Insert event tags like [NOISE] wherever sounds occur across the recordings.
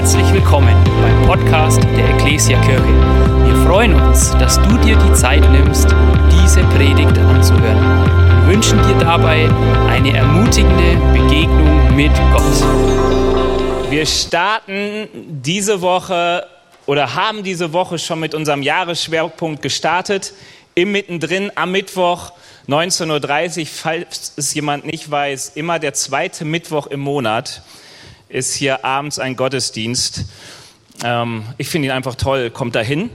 Herzlich willkommen beim Podcast der Ecclesia Kirche. Wir freuen uns, dass du dir die Zeit nimmst, diese Predigt anzuhören. Wir wünschen dir dabei eine ermutigende Begegnung mit Gott. Wir starten diese Woche oder haben diese Woche schon mit unserem Jahresschwerpunkt gestartet. Im Mittendrin am Mittwoch 19.30 Uhr, falls es jemand nicht weiß, immer der zweite Mittwoch im Monat ist hier abends ein Gottesdienst. Ähm, ich finde ihn einfach toll, kommt dahin.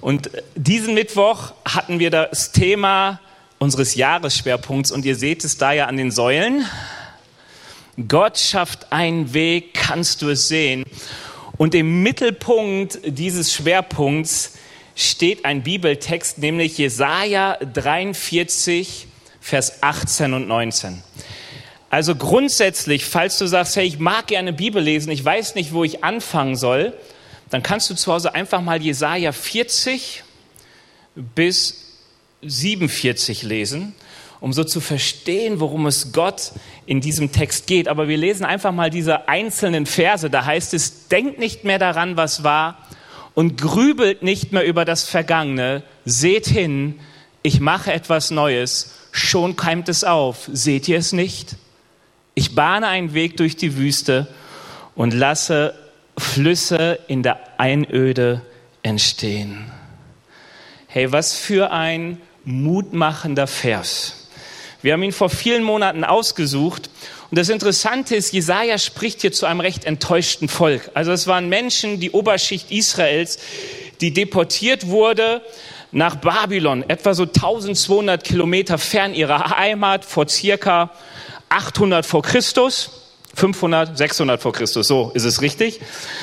Und diesen Mittwoch hatten wir das Thema unseres Jahresschwerpunkts und ihr seht es da ja an den Säulen. Gott schafft einen Weg, kannst du es sehen. Und im Mittelpunkt dieses Schwerpunkts steht ein Bibeltext, nämlich Jesaja 43, Vers 18 und 19. Also grundsätzlich, falls du sagst, hey, ich mag gerne Bibel lesen, ich weiß nicht, wo ich anfangen soll, dann kannst du zu Hause einfach mal Jesaja 40 bis 47 lesen, um so zu verstehen, worum es Gott in diesem Text geht. Aber wir lesen einfach mal diese einzelnen Verse. Da heißt es, denkt nicht mehr daran, was war und grübelt nicht mehr über das Vergangene. Seht hin, ich mache etwas Neues. Schon keimt es auf. Seht ihr es nicht? Ich bahne einen Weg durch die Wüste und lasse Flüsse in der Einöde entstehen. Hey, was für ein mutmachender Vers. Wir haben ihn vor vielen Monaten ausgesucht. Und das Interessante ist, Jesaja spricht hier zu einem recht enttäuschten Volk. Also es waren Menschen, die Oberschicht Israels, die deportiert wurde nach Babylon, etwa so 1200 Kilometer fern ihrer Heimat vor circa 800 vor Christus, 500, 600 vor Christus, so ist es richtig.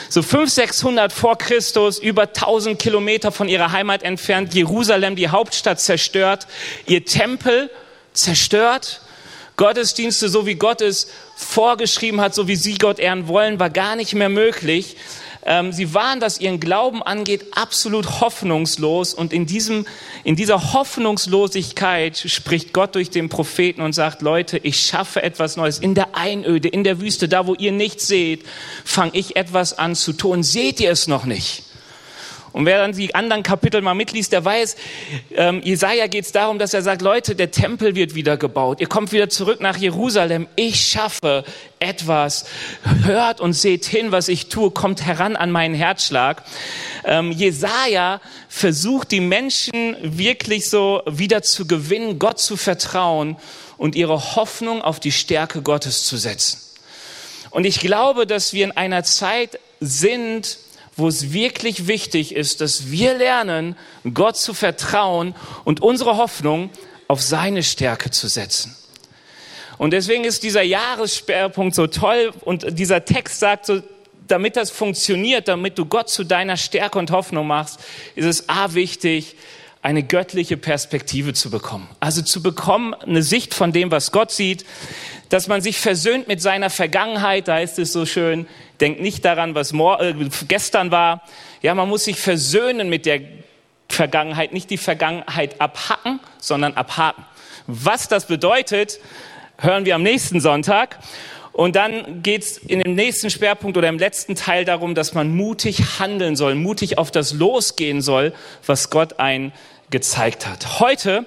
So 500, 600 vor Christus, über 1000 Kilometer von ihrer Heimat entfernt, Jerusalem, die Hauptstadt zerstört, ihr Tempel zerstört, Gottesdienste, so wie Gott es vorgeschrieben hat, so wie sie Gott ehren wollen, war gar nicht mehr möglich. Ähm, sie waren, was ihren Glauben angeht, absolut hoffnungslos. Und in, diesem, in dieser Hoffnungslosigkeit spricht Gott durch den Propheten und sagt, Leute, ich schaffe etwas Neues. In der Einöde, in der Wüste, da wo ihr nichts seht, fange ich etwas an zu tun. Seht ihr es noch nicht? Und wer dann die anderen Kapitel mal mitliest, der weiß, ähm, Jesaja geht es darum, dass er sagt, Leute, der Tempel wird wieder gebaut. Ihr kommt wieder zurück nach Jerusalem. Ich schaffe etwas. Hört und seht hin, was ich tue. Kommt heran an meinen Herzschlag. Ähm, Jesaja versucht, die Menschen wirklich so wieder zu gewinnen, Gott zu vertrauen und ihre Hoffnung auf die Stärke Gottes zu setzen. Und ich glaube, dass wir in einer Zeit sind, wo es wirklich wichtig ist, dass wir lernen, Gott zu vertrauen und unsere Hoffnung auf seine Stärke zu setzen. Und deswegen ist dieser Jahressperrpunkt so toll und dieser Text sagt so, damit das funktioniert, damit du Gott zu deiner Stärke und Hoffnung machst, ist es A wichtig, eine göttliche Perspektive zu bekommen. Also zu bekommen, eine Sicht von dem, was Gott sieht, dass man sich versöhnt mit seiner Vergangenheit, da ist es so schön, denkt nicht daran, was äh, gestern war. Ja, man muss sich versöhnen mit der Vergangenheit, nicht die Vergangenheit abhacken, sondern abhaken. Was das bedeutet, hören wir am nächsten Sonntag. Und dann geht es in dem nächsten Schwerpunkt oder im letzten Teil darum, dass man mutig handeln soll, mutig auf das losgehen soll, was Gott ein gezeigt hat. Heute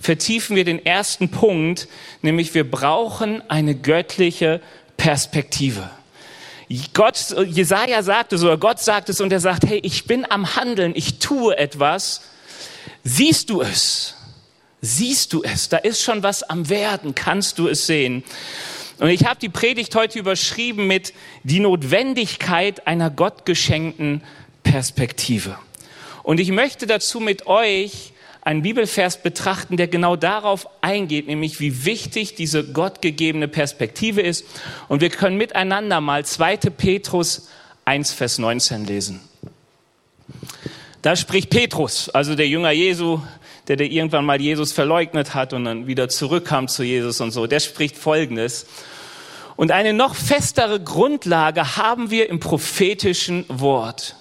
vertiefen wir den ersten Punkt, nämlich wir brauchen eine göttliche Perspektive. Gott, Jesaja sagt es oder Gott sagt es und er sagt, hey, ich bin am Handeln, ich tue etwas. Siehst du es? Siehst du es? Da ist schon was am Werden. Kannst du es sehen? Und ich habe die Predigt heute überschrieben mit die Notwendigkeit einer gottgeschenkten Perspektive. Und ich möchte dazu mit euch einen Bibelvers betrachten, der genau darauf eingeht, nämlich wie wichtig diese gottgegebene Perspektive ist. Und wir können miteinander mal 2. Petrus 1, Vers 19 lesen. Da spricht Petrus, also der Jünger Jesu, der, der irgendwann mal Jesus verleugnet hat und dann wieder zurückkam zu Jesus und so, der spricht Folgendes. Und eine noch festere Grundlage haben wir im prophetischen Wort.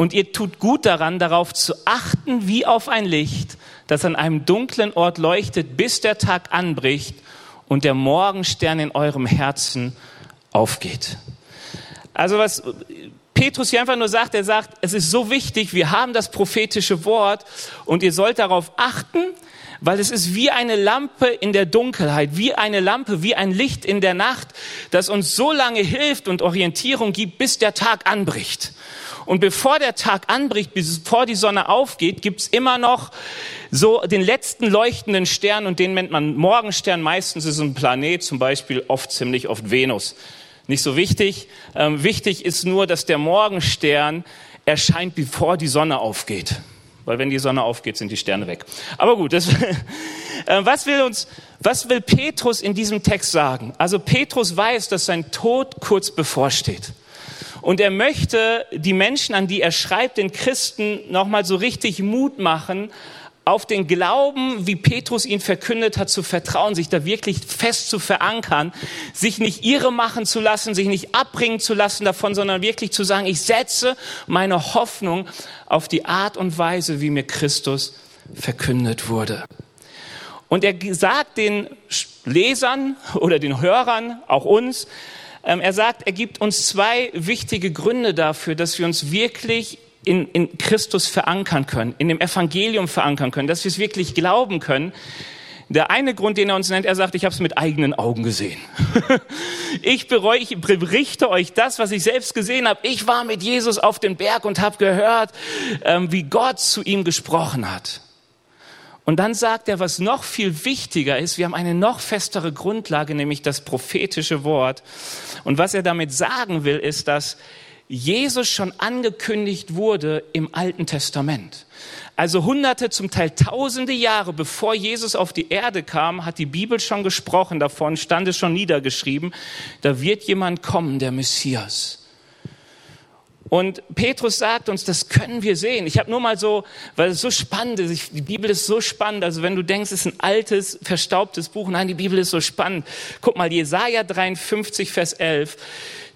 Und ihr tut gut daran, darauf zu achten, wie auf ein Licht, das an einem dunklen Ort leuchtet, bis der Tag anbricht und der Morgenstern in eurem Herzen aufgeht. Also was Petrus hier einfach nur sagt, er sagt, es ist so wichtig, wir haben das prophetische Wort und ihr sollt darauf achten, weil es ist wie eine Lampe in der Dunkelheit, wie eine Lampe, wie ein Licht in der Nacht, das uns so lange hilft und Orientierung gibt, bis der Tag anbricht. Und bevor der Tag anbricht, bevor die Sonne aufgeht, gibt's immer noch so den letzten leuchtenden Stern und den nennt man Morgenstern. Meistens ist es ein Planet, zum Beispiel oft ziemlich oft Venus. Nicht so wichtig. Ähm, wichtig ist nur, dass der Morgenstern erscheint, bevor die Sonne aufgeht. Weil wenn die Sonne aufgeht, sind die Sterne weg. Aber gut, das, [LAUGHS] äh, was will uns, was will Petrus in diesem Text sagen? Also Petrus weiß, dass sein Tod kurz bevorsteht. Und er möchte die Menschen, an die er schreibt, den Christen, nochmal so richtig Mut machen, auf den Glauben, wie Petrus ihn verkündet hat, zu vertrauen, sich da wirklich fest zu verankern, sich nicht irre machen zu lassen, sich nicht abbringen zu lassen davon, sondern wirklich zu sagen, ich setze meine Hoffnung auf die Art und Weise, wie mir Christus verkündet wurde. Und er sagt den Lesern oder den Hörern, auch uns, er sagt, er gibt uns zwei wichtige Gründe dafür, dass wir uns wirklich in, in Christus verankern können, in dem Evangelium verankern können, dass wir es wirklich glauben können. Der eine Grund, den er uns nennt, er sagt, ich habe es mit eigenen Augen gesehen. [LAUGHS] ich bereue, ich berichte euch das, was ich selbst gesehen habe. Ich war mit Jesus auf dem Berg und habe gehört, ähm, wie Gott zu ihm gesprochen hat. Und dann sagt er, was noch viel wichtiger ist, wir haben eine noch festere Grundlage, nämlich das prophetische Wort. Und was er damit sagen will, ist, dass Jesus schon angekündigt wurde im Alten Testament. Also hunderte, zum Teil tausende Jahre bevor Jesus auf die Erde kam, hat die Bibel schon gesprochen davon, stand es schon niedergeschrieben, da wird jemand kommen, der Messias. Und Petrus sagt uns, das können wir sehen. Ich habe nur mal so, weil es so spannend ist, die Bibel ist so spannend. Also wenn du denkst, es ist ein altes, verstaubtes Buch, nein, die Bibel ist so spannend. Guck mal, Jesaja 53, Vers 11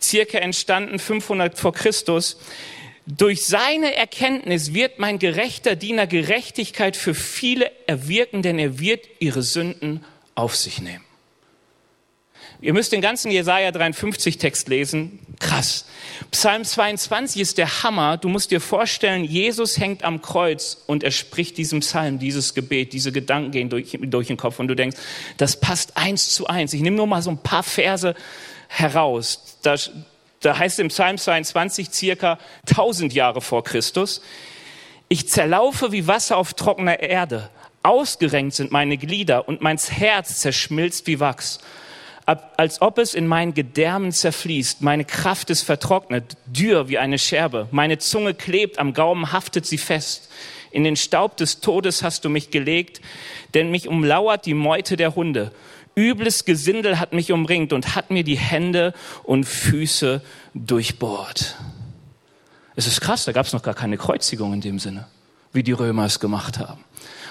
circa entstanden 500 vor Christus. Durch seine Erkenntnis wird mein gerechter Diener Gerechtigkeit für viele erwirken, denn er wird ihre Sünden auf sich nehmen. Ihr müsst den ganzen Jesaja 53 Text lesen. Krass. Psalm 22 ist der Hammer. Du musst dir vorstellen, Jesus hängt am Kreuz und er spricht diesem Psalm, dieses Gebet, diese Gedanken gehen durch, durch den Kopf und du denkst, das passt eins zu eins. Ich nehme nur mal so ein paar Verse heraus. Da, da heißt im Psalm 22 circa 1000 Jahre vor Christus, ich zerlaufe wie Wasser auf trockener Erde, ausgerenkt sind meine Glieder und mein Herz zerschmilzt wie Wachs. Als ob es in meinen Gedärmen zerfließt, meine Kraft ist vertrocknet, dürr wie eine Scherbe, meine Zunge klebt, am Gaumen haftet sie fest. In den Staub des Todes hast du mich gelegt, denn mich umlauert die Meute der Hunde übles Gesindel hat mich umringt und hat mir die Hände und Füße durchbohrt. Es ist krass, da gab es noch gar keine Kreuzigung in dem Sinne, wie die Römer es gemacht haben.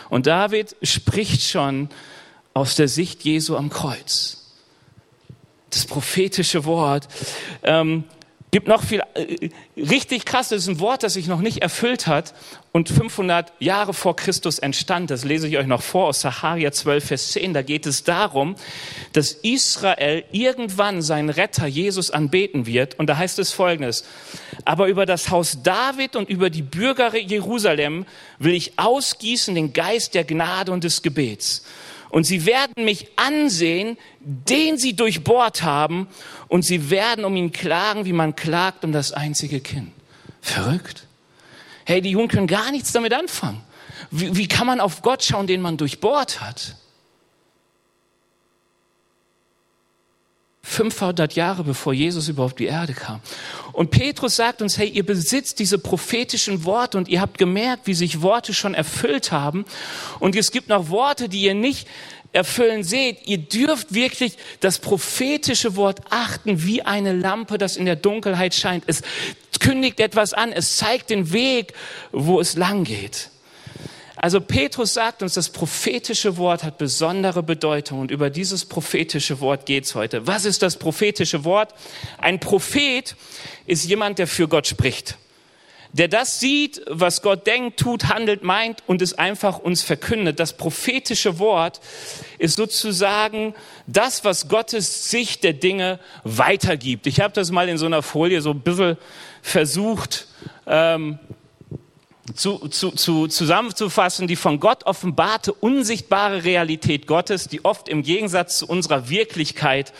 Und David spricht schon aus der Sicht Jesu am Kreuz. Das prophetische Wort. Ähm, gibt noch viel, äh, richtig krass, das ist ein Wort, das sich noch nicht erfüllt hat und 500 Jahre vor Christus entstand. Das lese ich euch noch vor aus Saharia 12, Vers 10. Da geht es darum, dass Israel irgendwann seinen Retter Jesus anbeten wird. Und da heißt es folgendes. Aber über das Haus David und über die Bürger Jerusalem will ich ausgießen den Geist der Gnade und des Gebets. Und sie werden mich ansehen, den sie durchbohrt haben, und sie werden um ihn klagen, wie man klagt um das einzige Kind. Verrückt. Hey, die Jungen können gar nichts damit anfangen. Wie, wie kann man auf Gott schauen, den man durchbohrt hat? 500 Jahre bevor Jesus überhaupt die Erde kam. Und Petrus sagt uns, hey, ihr besitzt diese prophetischen Worte und ihr habt gemerkt, wie sich Worte schon erfüllt haben. Und es gibt noch Worte, die ihr nicht erfüllen seht. Ihr dürft wirklich das prophetische Wort achten wie eine Lampe, das in der Dunkelheit scheint. Es kündigt etwas an. Es zeigt den Weg, wo es lang geht. Also Petrus sagt uns, das prophetische Wort hat besondere Bedeutung und über dieses prophetische Wort geht's heute. Was ist das prophetische Wort? Ein Prophet ist jemand, der für Gott spricht. der das sieht, was Gott denkt, tut, handelt, meint und es einfach uns verkündet. Das prophetische Wort ist sozusagen das, was Gottes Sicht der Dinge weitergibt. Ich habe das mal in so einer Folie so ein bisschen versucht ähm, zu, zu, zu, zusammenzufassen, die von Gott offenbarte, unsichtbare Realität Gottes, die oft im Gegensatz zu unserer Wirklichkeit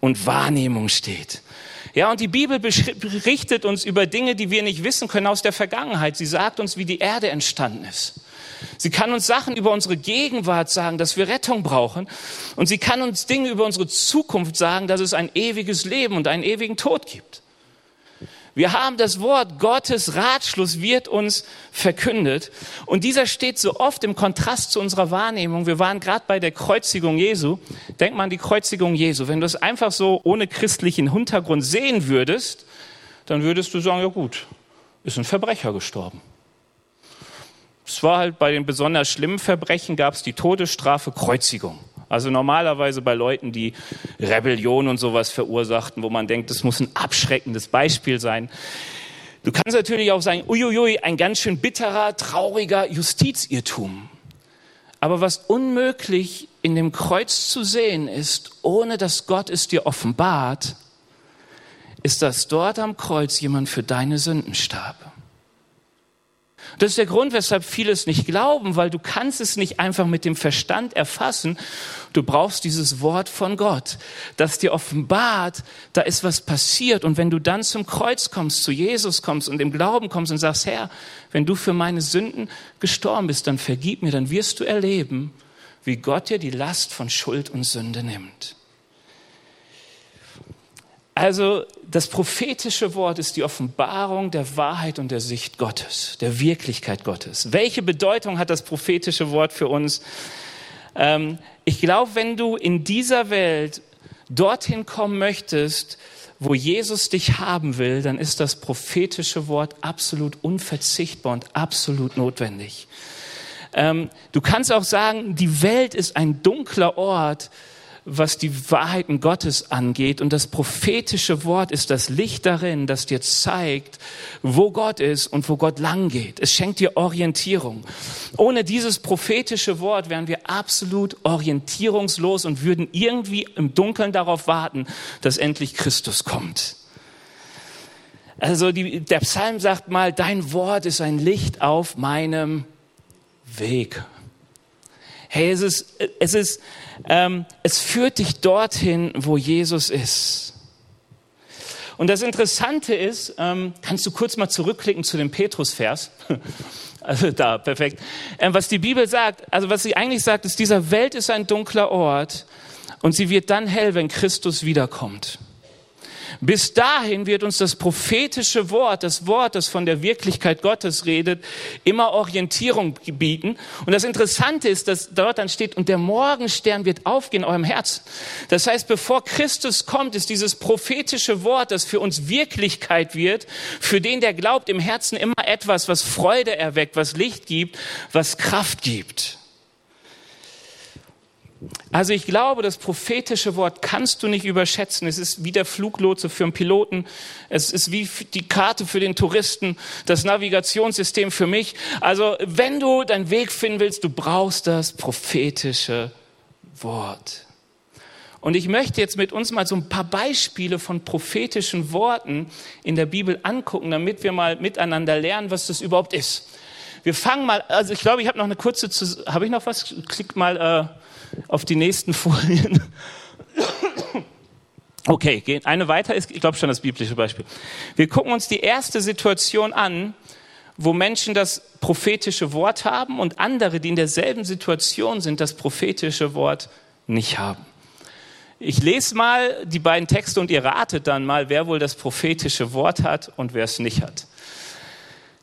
und Wahrnehmung steht. Ja, und die Bibel berichtet uns über Dinge, die wir nicht wissen können aus der Vergangenheit. Sie sagt uns, wie die Erde entstanden ist. Sie kann uns Sachen über unsere Gegenwart sagen, dass wir Rettung brauchen. Und sie kann uns Dinge über unsere Zukunft sagen, dass es ein ewiges Leben und einen ewigen Tod gibt. Wir haben das Wort Gottes Ratschluss wird uns verkündet. Und dieser steht so oft im Kontrast zu unserer Wahrnehmung. Wir waren gerade bei der Kreuzigung Jesu. Denk mal an die Kreuzigung Jesu. Wenn du es einfach so ohne christlichen Hintergrund sehen würdest, dann würdest du sagen, ja gut, ist ein Verbrecher gestorben. Es war halt bei den besonders schlimmen Verbrechen gab es die Todesstrafe Kreuzigung. Also normalerweise bei Leuten, die Rebellion und sowas verursachten, wo man denkt, das muss ein abschreckendes Beispiel sein. Du kannst natürlich auch sagen, uiuiui, ein ganz schön bitterer, trauriger Justizirrtum. Aber was unmöglich in dem Kreuz zu sehen ist, ohne dass Gott es dir offenbart, ist, dass dort am Kreuz jemand für deine Sünden starb. Das ist der Grund, weshalb viele es nicht glauben, weil du kannst es nicht einfach mit dem Verstand erfassen. Du brauchst dieses Wort von Gott, das dir offenbart, da ist was passiert. Und wenn du dann zum Kreuz kommst, zu Jesus kommst und im Glauben kommst und sagst, Herr, wenn du für meine Sünden gestorben bist, dann vergib mir, dann wirst du erleben, wie Gott dir die Last von Schuld und Sünde nimmt. Also das prophetische Wort ist die Offenbarung der Wahrheit und der Sicht Gottes, der Wirklichkeit Gottes. Welche Bedeutung hat das prophetische Wort für uns? Ähm, ich glaube, wenn du in dieser Welt dorthin kommen möchtest, wo Jesus dich haben will, dann ist das prophetische Wort absolut unverzichtbar und absolut notwendig. Ähm, du kannst auch sagen, die Welt ist ein dunkler Ort, was die Wahrheiten Gottes angeht. Und das prophetische Wort ist das Licht darin, das dir zeigt, wo Gott ist und wo Gott lang geht. Es schenkt dir Orientierung. Ohne dieses prophetische Wort wären wir absolut orientierungslos und würden irgendwie im Dunkeln darauf warten, dass endlich Christus kommt. Also die, der Psalm sagt mal, dein Wort ist ein Licht auf meinem Weg. Hey, es ist, es ist, ähm, es führt dich dorthin, wo Jesus ist. Und das Interessante ist, ähm, kannst du kurz mal zurückklicken zu dem Petrus-Vers? [LAUGHS] Also da, perfekt. Ähm, was die Bibel sagt, also was sie eigentlich sagt, ist, dieser Welt ist ein dunkler Ort und sie wird dann hell, wenn Christus wiederkommt. Bis dahin wird uns das prophetische Wort, das Wort, das von der Wirklichkeit Gottes redet, immer Orientierung bieten. Und das Interessante ist, dass dort dann steht, und der Morgenstern wird aufgehen in eurem Herz. Das heißt, bevor Christus kommt, ist dieses prophetische Wort, das für uns Wirklichkeit wird, für den, der glaubt, im Herzen immer etwas, was Freude erweckt, was Licht gibt, was Kraft gibt. Also ich glaube, das prophetische Wort kannst du nicht überschätzen. Es ist wie der Fluglotse für einen Piloten. Es ist wie die Karte für den Touristen, das Navigationssystem für mich. Also wenn du deinen Weg finden willst, du brauchst das prophetische Wort. Und ich möchte jetzt mit uns mal so ein paar Beispiele von prophetischen Worten in der Bibel angucken, damit wir mal miteinander lernen, was das überhaupt ist. Wir fangen mal, also ich glaube, ich habe noch eine kurze, habe ich noch was? Klick mal äh, auf die nächsten [LAUGHS] Folien. Okay, eine weiter ist, ich glaube schon das biblische Beispiel. Wir gucken uns die erste Situation an, wo Menschen das prophetische Wort haben und andere, die in derselben Situation sind, das prophetische Wort nicht haben. Ich lese mal die beiden Texte und ihr ratet dann mal, wer wohl das prophetische Wort hat und wer es nicht hat.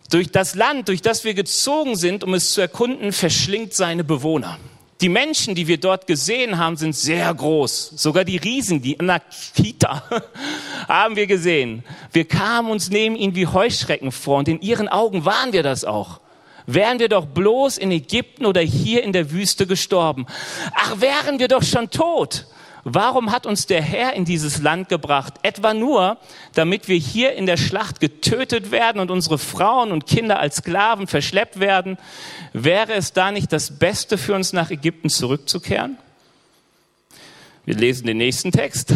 Durch das Land, durch das wir gezogen sind, um es zu erkunden, verschlingt seine Bewohner. Die Menschen, die wir dort gesehen haben, sind sehr groß. Sogar die Riesen, die Anakita, [LAUGHS] haben wir gesehen. Wir kamen uns neben ihnen wie Heuschrecken vor und in ihren Augen waren wir das auch. Wären wir doch bloß in Ägypten oder hier in der Wüste gestorben. Ach, wären wir doch schon tot. Warum hat uns der Herr in dieses Land gebracht? Etwa nur, damit wir hier in der Schlacht getötet werden und unsere Frauen und Kinder als Sklaven verschleppt werden? Wäre es da nicht das Beste für uns, nach Ägypten zurückzukehren? Wir lesen den nächsten Text.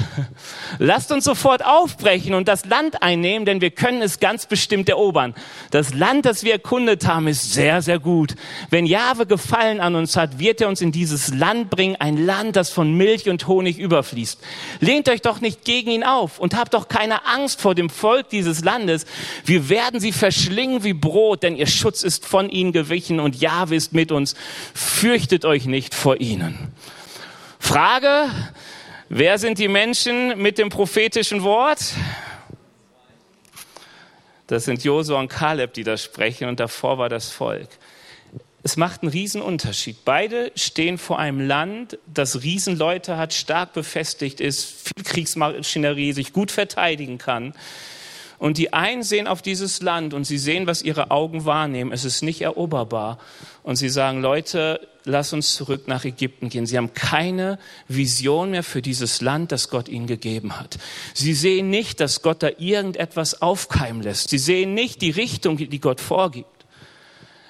Lasst uns sofort aufbrechen und das Land einnehmen, denn wir können es ganz bestimmt erobern. Das Land, das wir erkundet haben, ist sehr, sehr gut. Wenn Jahwe Gefallen an uns hat, wird er uns in dieses Land bringen, ein Land, das von Milch und Honig überfließt. Lehnt euch doch nicht gegen ihn auf und habt doch keine Angst vor dem Volk dieses Landes. Wir werden sie verschlingen wie Brot, denn ihr Schutz ist von ihnen gewichen und Jahwe ist mit uns. Fürchtet euch nicht vor ihnen. Frage, wer sind die Menschen mit dem prophetischen Wort? Das sind Josua und Kaleb, die das sprechen und davor war das Volk. Es macht einen Riesenunterschied. Beide stehen vor einem Land, das Riesenleute hat, stark befestigt ist, viel Kriegsmaschinerie, sich gut verteidigen kann. Und die einen sehen auf dieses Land und sie sehen, was ihre Augen wahrnehmen. Es ist nicht eroberbar. Und sie sagen, Leute, lass uns zurück nach Ägypten gehen. Sie haben keine Vision mehr für dieses Land, das Gott ihnen gegeben hat. Sie sehen nicht, dass Gott da irgendetwas aufkeimen lässt. Sie sehen nicht die Richtung, die Gott vorgibt.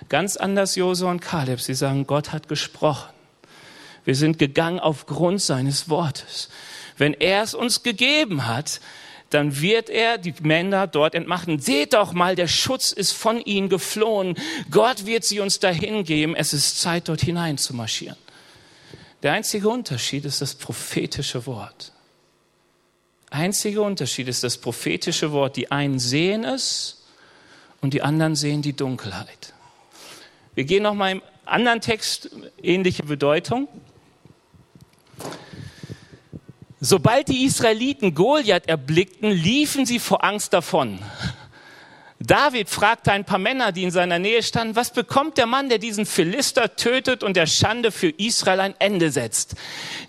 Ganz anders Josua und Kaleb. Sie sagen, Gott hat gesprochen. Wir sind gegangen aufgrund seines Wortes. Wenn er es uns gegeben hat, dann wird er die Männer dort entmachten. Seht doch mal, der Schutz ist von ihnen geflohen. Gott wird sie uns dahin geben. Es ist Zeit, dort hinein zu marschieren. Der einzige Unterschied ist das prophetische Wort. Einziger Unterschied ist das prophetische Wort. Die einen sehen es und die anderen sehen die Dunkelheit. Wir gehen noch mal im anderen Text ähnliche Bedeutung. Sobald die Israeliten Goliath erblickten, liefen sie vor Angst davon. David fragte ein paar Männer, die in seiner Nähe standen, was bekommt der Mann, der diesen Philister tötet und der Schande für Israel ein Ende setzt?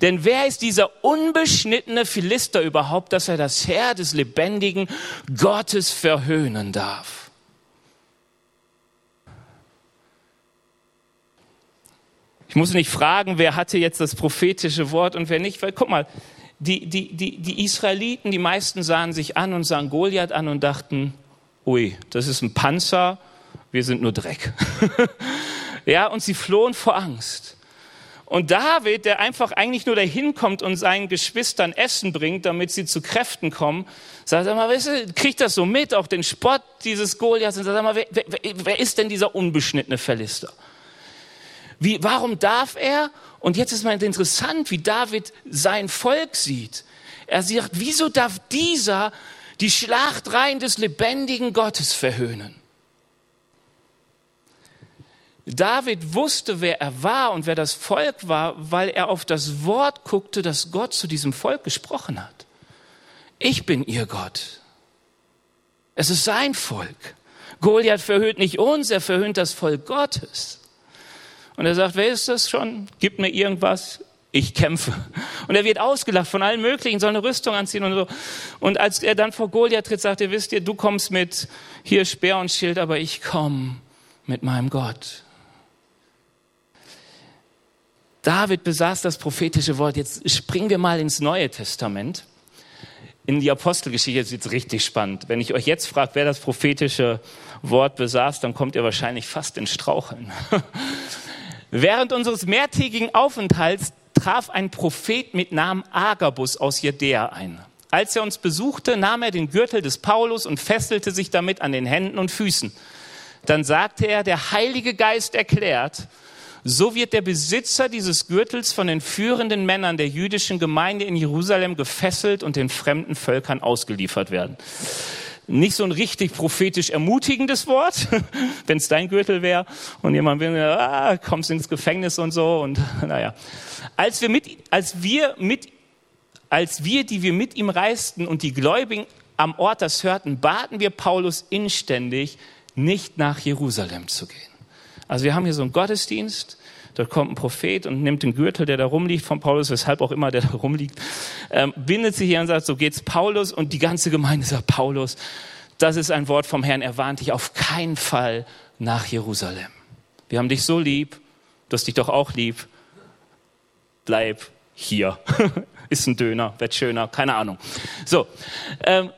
Denn wer ist dieser unbeschnittene Philister überhaupt, dass er das Herr des lebendigen Gottes verhöhnen darf? Ich muss nicht fragen, wer hatte jetzt das prophetische Wort und wer nicht, weil guck mal, die, die, die, die Israeliten, die meisten sahen sich an und sahen Goliath an und dachten, ui, das ist ein Panzer, wir sind nur Dreck. [LAUGHS] ja, und sie flohen vor Angst. Und David, der einfach eigentlich nur dahin kommt und seinen Geschwistern Essen bringt, damit sie zu Kräften kommen, sagt er mal, kriegt das so mit, auch den Spott dieses Goliaths und sagt mal, wer, wer, wer ist denn dieser unbeschnittene Verlister? Wie, warum darf er? Und jetzt ist mal interessant, wie David sein Volk sieht. Er sagt, wieso darf dieser die Schlachtreihen des lebendigen Gottes verhöhnen? David wusste, wer er war und wer das Volk war, weil er auf das Wort guckte, das Gott zu diesem Volk gesprochen hat. Ich bin ihr Gott. Es ist sein Volk. Goliath verhöhnt nicht uns, er verhöhnt das Volk Gottes. Und er sagt, wer ist das schon? Gib mir irgendwas. Ich kämpfe. Und er wird ausgelacht von allen möglichen, soll eine Rüstung anziehen und so. Und als er dann vor Goliath tritt, sagt er, wisst ihr, du kommst mit hier Speer und Schild, aber ich komme mit meinem Gott. David besaß das prophetische Wort. Jetzt springen wir mal ins Neue Testament. In die Apostelgeschichte ist jetzt richtig spannend. Wenn ich euch jetzt frage, wer das prophetische Wort besaß, dann kommt ihr wahrscheinlich fast in Straucheln. [LAUGHS] Während unseres mehrtägigen Aufenthalts traf ein Prophet mit Namen Agabus aus Judäa ein. Als er uns besuchte, nahm er den Gürtel des Paulus und fesselte sich damit an den Händen und Füßen. Dann sagte er, der Heilige Geist erklärt, so wird der Besitzer dieses Gürtels von den führenden Männern der jüdischen Gemeinde in Jerusalem gefesselt und den fremden Völkern ausgeliefert werden nicht so ein richtig prophetisch ermutigendes Wort, [LAUGHS] wenn es dein Gürtel wäre und jemand will, ah, kommst ins Gefängnis und so und [LAUGHS] naja. Als wir mit, als wir mit, als wir, die wir mit ihm reisten und die Gläubigen am Ort das hörten, baten wir Paulus inständig, nicht nach Jerusalem zu gehen. Also wir haben hier so einen Gottesdienst, Dort kommt ein Prophet und nimmt den Gürtel, der da rumliegt von Paulus, weshalb auch immer der da rumliegt, ähm, bindet sich hier und sagt, so geht's Paulus und die ganze Gemeinde sagt, Paulus, das ist ein Wort vom Herrn, er warnt dich auf keinen Fall nach Jerusalem. Wir haben dich so lieb, du hast dich doch auch lieb, bleib hier. [LAUGHS] ist ein Döner, wird schöner, keine Ahnung. So, ähm,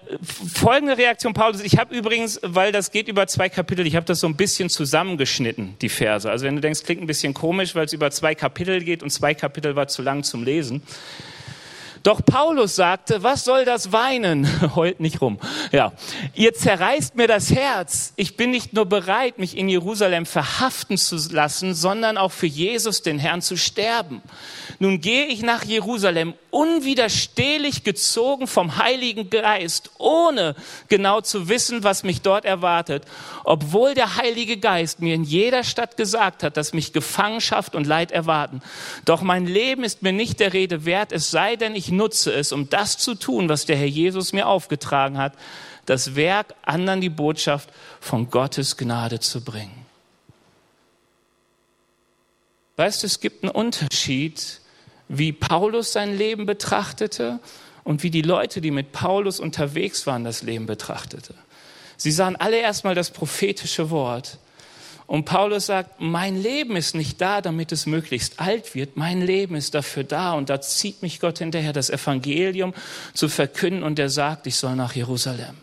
folgende Reaktion Paulus. Ich habe übrigens, weil das geht über zwei Kapitel, ich habe das so ein bisschen zusammengeschnitten, die Verse. Also wenn du denkst, klingt ein bisschen komisch, weil es über zwei Kapitel geht und zwei Kapitel war zu lang zum Lesen. Doch Paulus sagte, was soll das Weinen? [LAUGHS] Heult nicht rum. Ja. Ihr zerreißt mir das Herz. Ich bin nicht nur bereit, mich in Jerusalem verhaften zu lassen, sondern auch für Jesus, den Herrn, zu sterben. Nun gehe ich nach Jerusalem, unwiderstehlich gezogen vom Heiligen Geist, ohne genau zu wissen, was mich dort erwartet, obwohl der Heilige Geist mir in jeder Stadt gesagt hat, dass mich Gefangenschaft und Leid erwarten. Doch mein Leben ist mir nicht der Rede wert, es sei denn, ich nutze es, um das zu tun, was der Herr Jesus mir aufgetragen hat, das Werk, anderen die Botschaft von Gottes Gnade zu bringen. Weißt du, es gibt einen Unterschied wie Paulus sein Leben betrachtete und wie die Leute, die mit Paulus unterwegs waren, das Leben betrachtete. Sie sahen alle erstmal das prophetische Wort. Und Paulus sagt, mein Leben ist nicht da, damit es möglichst alt wird. Mein Leben ist dafür da. Und da zieht mich Gott hinterher, das Evangelium zu verkünden. Und er sagt, ich soll nach Jerusalem.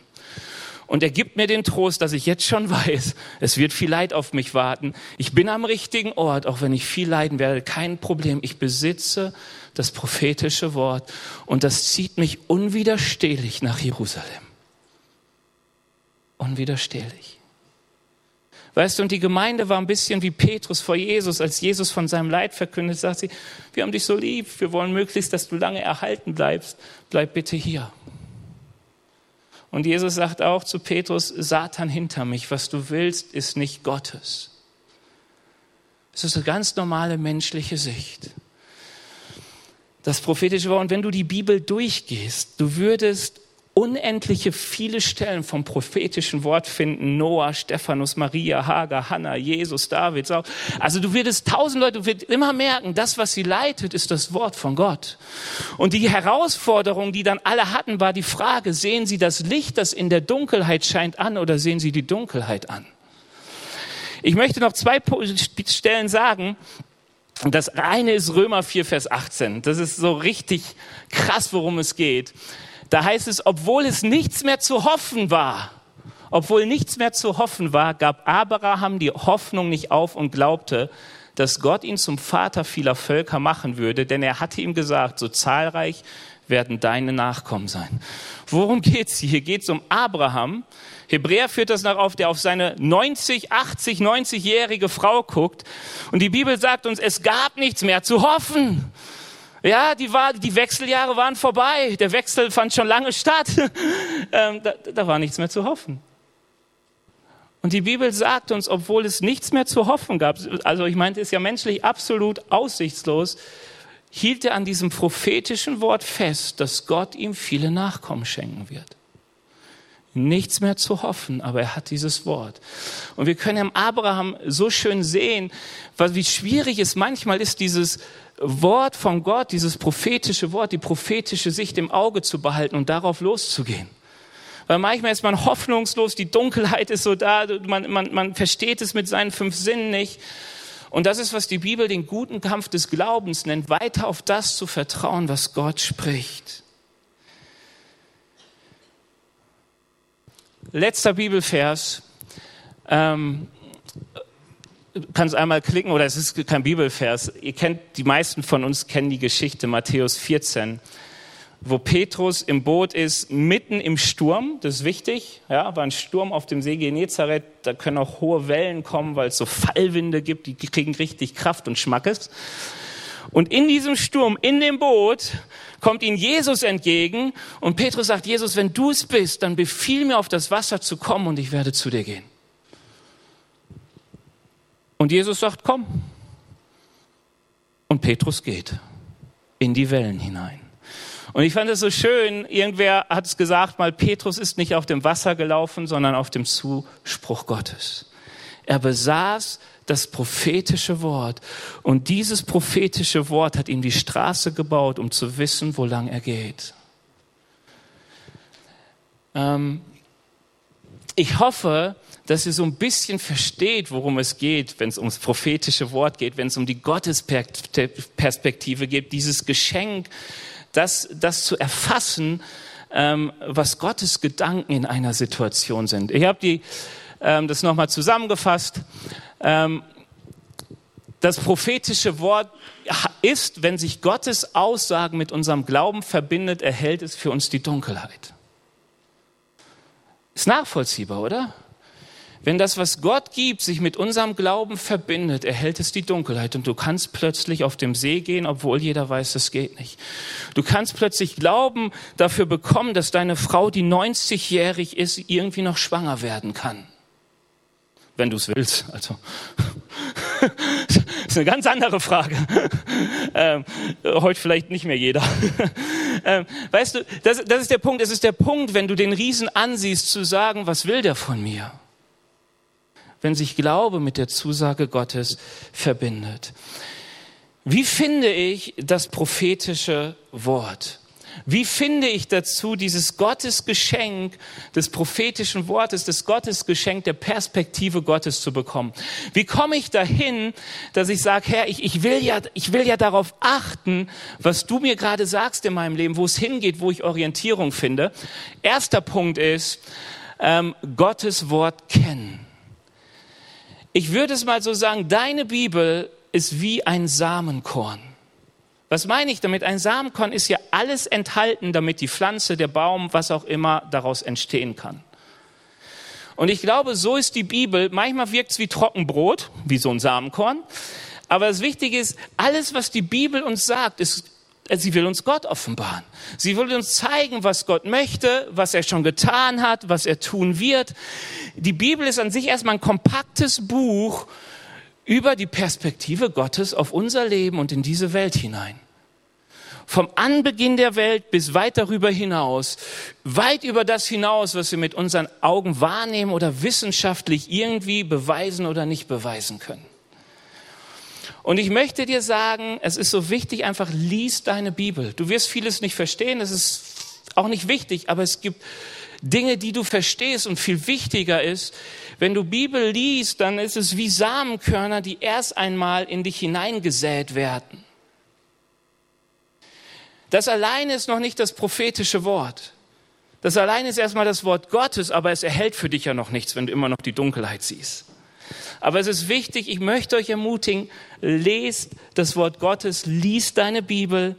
Und er gibt mir den Trost, dass ich jetzt schon [LAUGHS] weiß, es wird viel Leid auf mich warten. Ich bin am richtigen Ort, auch wenn ich viel leiden werde. Kein Problem. Ich besitze das prophetische Wort und das zieht mich unwiderstehlich nach Jerusalem. Unwiderstehlich. Weißt du, und die Gemeinde war ein bisschen wie Petrus vor Jesus, als Jesus von seinem Leid verkündet, sagt sie, wir haben dich so lieb, wir wollen möglichst, dass du lange erhalten bleibst, bleib bitte hier. Und Jesus sagt auch zu Petrus, Satan hinter mich, was du willst, ist nicht Gottes. Es ist eine ganz normale menschliche Sicht. Das prophetische Wort, und wenn du die Bibel durchgehst, du würdest unendliche viele Stellen vom prophetischen Wort finden. Noah, Stephanus, Maria, Hagar, Hannah, Jesus, David. Also du wirst tausend Leute, du wirst immer merken, das, was sie leitet, ist das Wort von Gott. Und die Herausforderung, die dann alle hatten, war die Frage, sehen sie das Licht, das in der Dunkelheit scheint an oder sehen sie die Dunkelheit an? Ich möchte noch zwei Stellen sagen. Das eine ist Römer 4, Vers 18. Das ist so richtig krass, worum es geht. Da heißt es, obwohl es nichts mehr zu hoffen war, obwohl nichts mehr zu hoffen war, gab Abraham die Hoffnung nicht auf und glaubte, dass Gott ihn zum Vater vieler Völker machen würde, denn er hatte ihm gesagt, so zahlreich werden deine Nachkommen sein. Worum geht's hier? Hier geht's um Abraham. Hebräer führt das noch auf, der auf seine 90, 80, 90-jährige Frau guckt. Und die Bibel sagt uns, es gab nichts mehr zu hoffen. Ja, die, war, die Wechseljahre waren vorbei. Der Wechsel fand schon lange statt. [LAUGHS] ähm, da, da war nichts mehr zu hoffen. Und die Bibel sagt uns, obwohl es nichts mehr zu hoffen gab, also ich meinte, es ist ja menschlich absolut aussichtslos, hielt er an diesem prophetischen Wort fest, dass Gott ihm viele Nachkommen schenken wird. Nichts mehr zu hoffen, aber er hat dieses Wort. Und wir können im Abraham so schön sehen, wie schwierig es manchmal ist, dieses Wort von Gott, dieses prophetische Wort, die prophetische Sicht im Auge zu behalten und darauf loszugehen. Weil manchmal ist man hoffnungslos, die Dunkelheit ist so da, man, man, man versteht es mit seinen fünf Sinnen nicht. Und das ist, was die Bibel den guten Kampf des Glaubens nennt, weiter auf das zu vertrauen, was Gott spricht. Letzter Bibelvers. Ähm, kannst einmal klicken, oder es ist kein Bibelvers. Ihr kennt, die meisten von uns kennen die Geschichte Matthäus 14, wo Petrus im Boot ist, mitten im Sturm. Das ist wichtig. Ja, war ein Sturm auf dem See Genezareth. Da können auch hohe Wellen kommen, weil es so Fallwinde gibt. Die kriegen richtig Kraft und Schmackes. Und in diesem Sturm, in dem Boot, kommt ihnen Jesus entgegen. Und Petrus sagt, Jesus, wenn du es bist, dann befiehl mir auf das Wasser zu kommen und ich werde zu dir gehen. Und Jesus sagt, komm. Und Petrus geht in die Wellen hinein. Und ich fand es so schön, irgendwer hat es gesagt, mal Petrus ist nicht auf dem Wasser gelaufen, sondern auf dem Zuspruch Gottes. Er besaß das prophetische Wort und dieses prophetische Wort hat ihm die Straße gebaut, um zu wissen, wo lang er geht. Ähm, ich hoffe, dass ihr so ein bisschen versteht, worum es geht, wenn es ums prophetische Wort geht, wenn es um die Gottesperspektive geht, dieses Geschenk, das, das zu erfassen, ähm, was Gottes Gedanken in einer Situation sind. Ich habe die ähm, das nochmal zusammengefasst. Ähm, das prophetische Wort ist, wenn sich Gottes Aussagen mit unserem Glauben verbindet, erhält es für uns die Dunkelheit. Ist nachvollziehbar, oder? Wenn das, was Gott gibt, sich mit unserem Glauben verbindet, erhält es die Dunkelheit und du kannst plötzlich auf dem See gehen, obwohl jeder weiß, das geht nicht. Du kannst plötzlich Glauben dafür bekommen, dass deine Frau, die 90-jährig ist, irgendwie noch schwanger werden kann. Wenn du es willst, also. das [LAUGHS] ist eine ganz andere Frage. Ähm, heute vielleicht nicht mehr jeder. [LAUGHS] Ähm, weißt du, das, das ist der Punkt. Es ist der Punkt, wenn du den Riesen ansiehst, zu sagen, was will der von mir? wenn sich Glaube mit der Zusage Gottes verbindet. Wie finde ich das prophetische Wort? Wie finde ich dazu dieses Gottesgeschenk des prophetischen Wortes, des Gottesgeschenk der Perspektive Gottes zu bekommen? Wie komme ich dahin, dass ich sage, Herr, ich, ich, will ja, ich will ja darauf achten, was du mir gerade sagst in meinem Leben, wo es hingeht, wo ich Orientierung finde? Erster Punkt ist, ähm, Gottes Wort kennen. Ich würde es mal so sagen, deine Bibel ist wie ein Samenkorn. Was meine ich damit? Ein Samenkorn ist ja alles enthalten, damit die Pflanze, der Baum, was auch immer daraus entstehen kann. Und ich glaube, so ist die Bibel. Manchmal wirkt es wie Trockenbrot, wie so ein Samenkorn. Aber das Wichtige ist, alles, was die Bibel uns sagt, ist äh, sie will uns Gott offenbaren. Sie will uns zeigen, was Gott möchte, was er schon getan hat, was er tun wird. Die Bibel ist an sich erstmal ein kompaktes Buch über die Perspektive Gottes auf unser Leben und in diese Welt hinein. Vom Anbeginn der Welt bis weit darüber hinaus, weit über das hinaus, was wir mit unseren Augen wahrnehmen oder wissenschaftlich irgendwie beweisen oder nicht beweisen können. Und ich möchte dir sagen, es ist so wichtig, einfach lies deine Bibel. Du wirst vieles nicht verstehen, es ist auch nicht wichtig, aber es gibt Dinge, die du verstehst und viel wichtiger ist, wenn du Bibel liest, dann ist es wie Samenkörner, die erst einmal in dich hineingesät werden. Das alleine ist noch nicht das prophetische Wort. Das alleine ist erstmal das Wort Gottes, aber es erhält für dich ja noch nichts, wenn du immer noch die Dunkelheit siehst. Aber es ist wichtig, ich möchte euch ermutigen, lest das Wort Gottes, liest deine Bibel,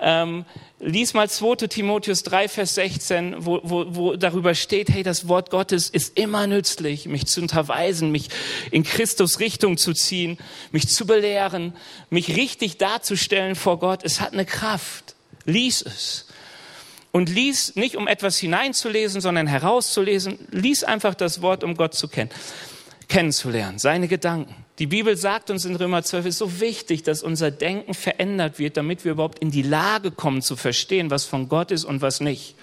ähm, lies mal 2 Timotheus 3, Vers 16, wo, wo, wo darüber steht, hey, das Wort Gottes ist immer nützlich, mich zu unterweisen, mich in Christus Richtung zu ziehen, mich zu belehren, mich richtig darzustellen vor Gott. Es hat eine Kraft. Lies es. Und lies nicht, um etwas hineinzulesen, sondern herauszulesen. Lies einfach das Wort, um Gott zu kennen kennenzulernen, seine Gedanken. Die Bibel sagt uns in Römer 12, es ist so wichtig, dass unser Denken verändert wird, damit wir überhaupt in die Lage kommen zu verstehen, was von Gott ist und was nicht.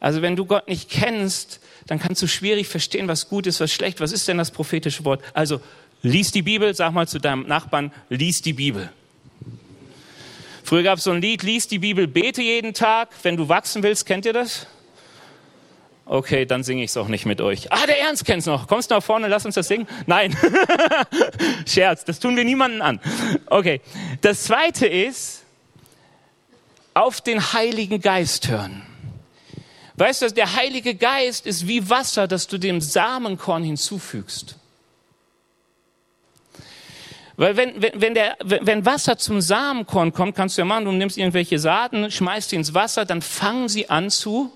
Also wenn du Gott nicht kennst, dann kannst du schwierig verstehen, was gut ist, was schlecht. Was ist denn das prophetische Wort? Also lies die Bibel, sag mal zu deinem Nachbarn, lies die Bibel. Früher gab es so ein Lied, lies die Bibel, bete jeden Tag. Wenn du wachsen willst, kennt ihr das? Okay, dann singe ich es auch nicht mit euch. Ah, der Ernst kennt's noch. Kommst du nach vorne, lass uns das singen? Nein. [LAUGHS] Scherz, das tun wir niemanden an. Okay. Das zweite ist, auf den Heiligen Geist hören. Weißt du, der Heilige Geist ist wie Wasser, das du dem Samenkorn hinzufügst. Weil wenn, wenn, wenn, der, wenn Wasser zum Samenkorn kommt, kannst du ja machen, du nimmst irgendwelche Saaten, schmeißt sie ins Wasser, dann fangen sie an zu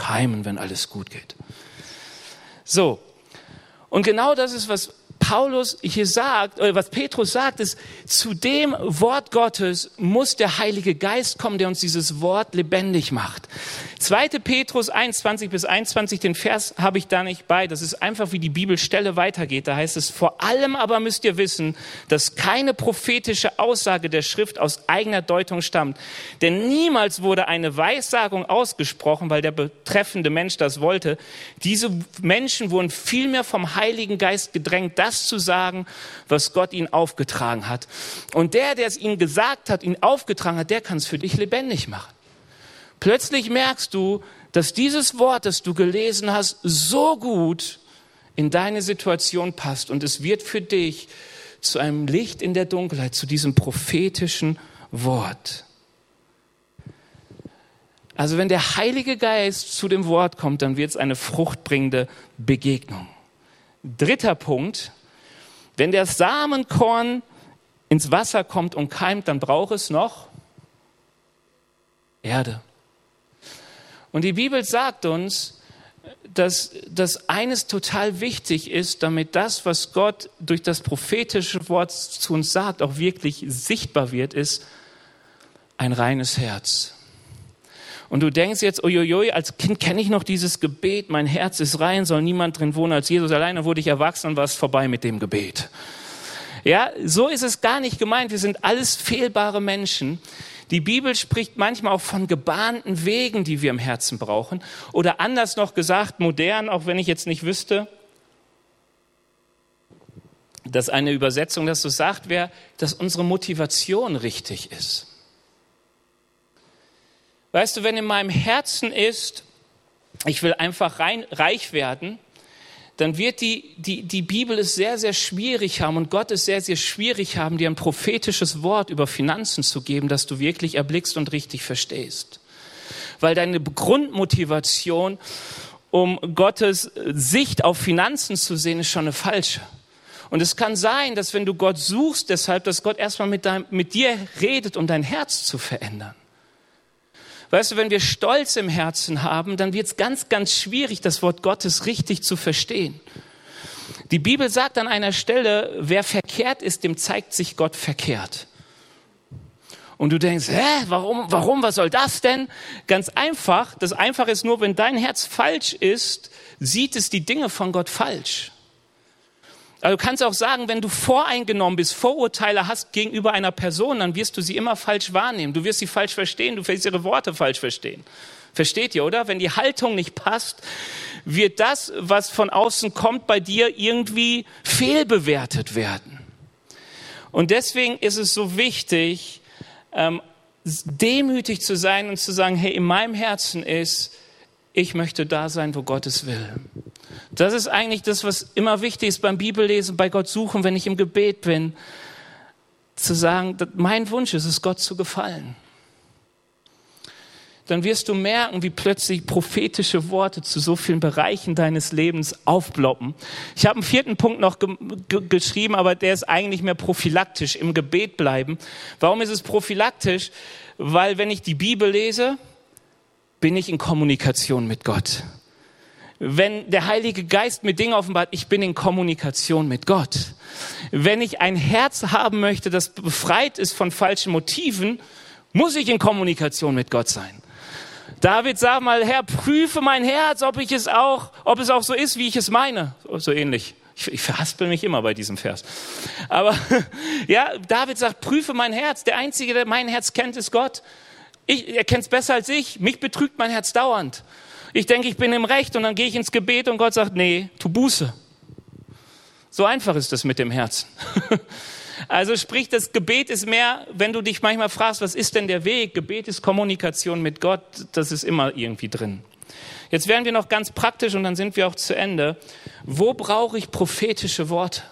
keimen, wenn alles gut geht. So. Und genau das ist, was Paulus hier sagt, oder was Petrus sagt, ist, zu dem Wort Gottes muss der Heilige Geist kommen, der uns dieses Wort lebendig macht. 2. Petrus 21 bis 21, den Vers habe ich da nicht bei. Das ist einfach, wie die Bibelstelle weitergeht. Da heißt es, vor allem aber müsst ihr wissen, dass keine prophetische Aussage der Schrift aus eigener Deutung stammt. Denn niemals wurde eine Weissagung ausgesprochen, weil der betreffende Mensch das wollte. Diese Menschen wurden vielmehr vom Heiligen Geist gedrängt, das zu sagen, was Gott ihnen aufgetragen hat. Und der, der es ihnen gesagt hat, ihnen aufgetragen hat, der kann es für dich lebendig machen. Plötzlich merkst du, dass dieses Wort, das du gelesen hast, so gut in deine Situation passt und es wird für dich zu einem Licht in der Dunkelheit, zu diesem prophetischen Wort. Also wenn der Heilige Geist zu dem Wort kommt, dann wird es eine fruchtbringende Begegnung. Dritter Punkt, wenn der Samenkorn ins Wasser kommt und keimt, dann braucht es noch Erde. Und die Bibel sagt uns, dass, dass eines total wichtig ist, damit das, was Gott durch das prophetische Wort zu uns sagt, auch wirklich sichtbar wird, ist ein reines Herz. Und du denkst jetzt, uiuiui, als Kind kenne ich noch dieses Gebet, mein Herz ist rein, soll niemand drin wohnen als Jesus. Alleine wurde ich erwachsen und war es vorbei mit dem Gebet. Ja, so ist es gar nicht gemeint. Wir sind alles fehlbare Menschen. Die Bibel spricht manchmal auch von gebahnten Wegen, die wir im Herzen brauchen. Oder anders noch gesagt, modern, auch wenn ich jetzt nicht wüsste, dass eine Übersetzung das so sagt, wäre, dass unsere Motivation richtig ist. Weißt du, wenn in meinem Herzen ist, ich will einfach rein, reich werden, dann wird die, die, die Bibel es sehr, sehr schwierig haben und Gott es sehr, sehr schwierig haben, dir ein prophetisches Wort über Finanzen zu geben, das du wirklich erblickst und richtig verstehst. Weil deine Grundmotivation, um Gottes Sicht auf Finanzen zu sehen, ist schon eine falsche. Und es kann sein, dass wenn du Gott suchst, deshalb, dass Gott erstmal mit, dein, mit dir redet, um dein Herz zu verändern. Weißt du, wenn wir Stolz im Herzen haben, dann wird es ganz, ganz schwierig, das Wort Gottes richtig zu verstehen. Die Bibel sagt an einer Stelle, wer verkehrt ist, dem zeigt sich Gott verkehrt. Und du denkst, hä, warum, warum, was soll das denn? Ganz einfach, das Einfache ist nur, wenn dein Herz falsch ist, sieht es die Dinge von Gott falsch. Also du kannst auch sagen, wenn du voreingenommen bist, Vorurteile hast gegenüber einer Person, dann wirst du sie immer falsch wahrnehmen. Du wirst sie falsch verstehen, du wirst ihre Worte falsch verstehen. Versteht ihr, oder? Wenn die Haltung nicht passt, wird das, was von außen kommt, bei dir irgendwie fehlbewertet werden. Und deswegen ist es so wichtig, ähm, demütig zu sein und zu sagen, hey, in meinem Herzen ist, ich möchte da sein, wo Gott es will. Das ist eigentlich das, was immer wichtig ist beim Bibellesen, bei Gott suchen, wenn ich im Gebet bin, zu sagen, mein Wunsch ist es, Gott zu gefallen. Dann wirst du merken, wie plötzlich prophetische Worte zu so vielen Bereichen deines Lebens aufbloppen. Ich habe einen vierten Punkt noch ge geschrieben, aber der ist eigentlich mehr prophylaktisch, im Gebet bleiben. Warum ist es prophylaktisch? Weil wenn ich die Bibel lese, bin ich in Kommunikation mit Gott. Wenn der Heilige Geist mir Dinge offenbart, ich bin in Kommunikation mit Gott. Wenn ich ein Herz haben möchte, das befreit ist von falschen Motiven, muss ich in Kommunikation mit Gott sein. David sagt mal, Herr, prüfe mein Herz, ob ich es auch, ob es auch so ist, wie ich es meine. So ähnlich. Ich, ich verhaspel mich immer bei diesem Vers. Aber [LAUGHS] ja, David sagt, prüfe mein Herz. Der Einzige, der mein Herz kennt, ist Gott. Ich, er kennt es besser als ich. Mich betrügt mein Herz dauernd. Ich denke, ich bin im Recht und dann gehe ich ins Gebet und Gott sagt, nee, tu Buße. So einfach ist das mit dem Herzen. [LAUGHS] Also sprich, das Gebet ist mehr, wenn du dich manchmal fragst, was ist denn der Weg? Gebet ist Kommunikation mit Gott, das ist immer irgendwie drin. Jetzt werden wir noch ganz praktisch und dann sind wir auch zu Ende. Wo brauche ich prophetische Worte?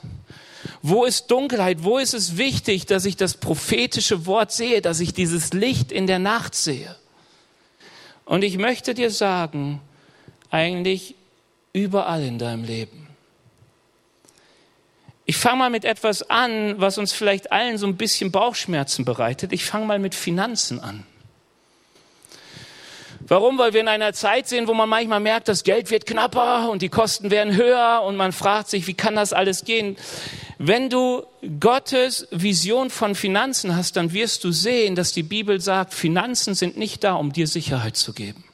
Wo ist Dunkelheit? Wo ist es wichtig, dass ich das prophetische Wort sehe, dass ich dieses Licht in der Nacht sehe? Und ich möchte dir sagen, eigentlich überall in deinem Leben. Ich fange mal mit etwas an, was uns vielleicht allen so ein bisschen Bauchschmerzen bereitet. Ich fange mal mit Finanzen an. Warum? Weil wir in einer Zeit sind, wo man manchmal merkt, das Geld wird knapper und die Kosten werden höher und man fragt sich, wie kann das alles gehen? Wenn du Gottes Vision von Finanzen hast, dann wirst du sehen, dass die Bibel sagt, Finanzen sind nicht da, um dir Sicherheit zu geben.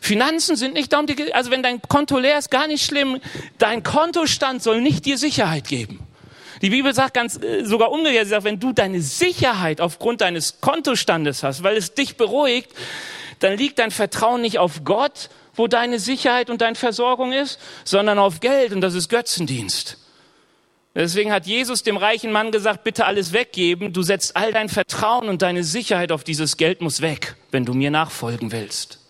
Finanzen sind nicht da, um dir, also wenn dein Konto leer ist, gar nicht schlimm. Dein Kontostand soll nicht dir Sicherheit geben. Die Bibel sagt ganz äh, sogar umgekehrt, sie sagt, wenn du deine Sicherheit aufgrund deines Kontostandes hast, weil es dich beruhigt, dann liegt dein Vertrauen nicht auf Gott, wo deine Sicherheit und deine Versorgung ist, sondern auf Geld und das ist Götzendienst. Deswegen hat Jesus dem reichen Mann gesagt, bitte alles weggeben. Du setzt all dein Vertrauen und deine Sicherheit auf dieses Geld muss weg, wenn du mir nachfolgen willst.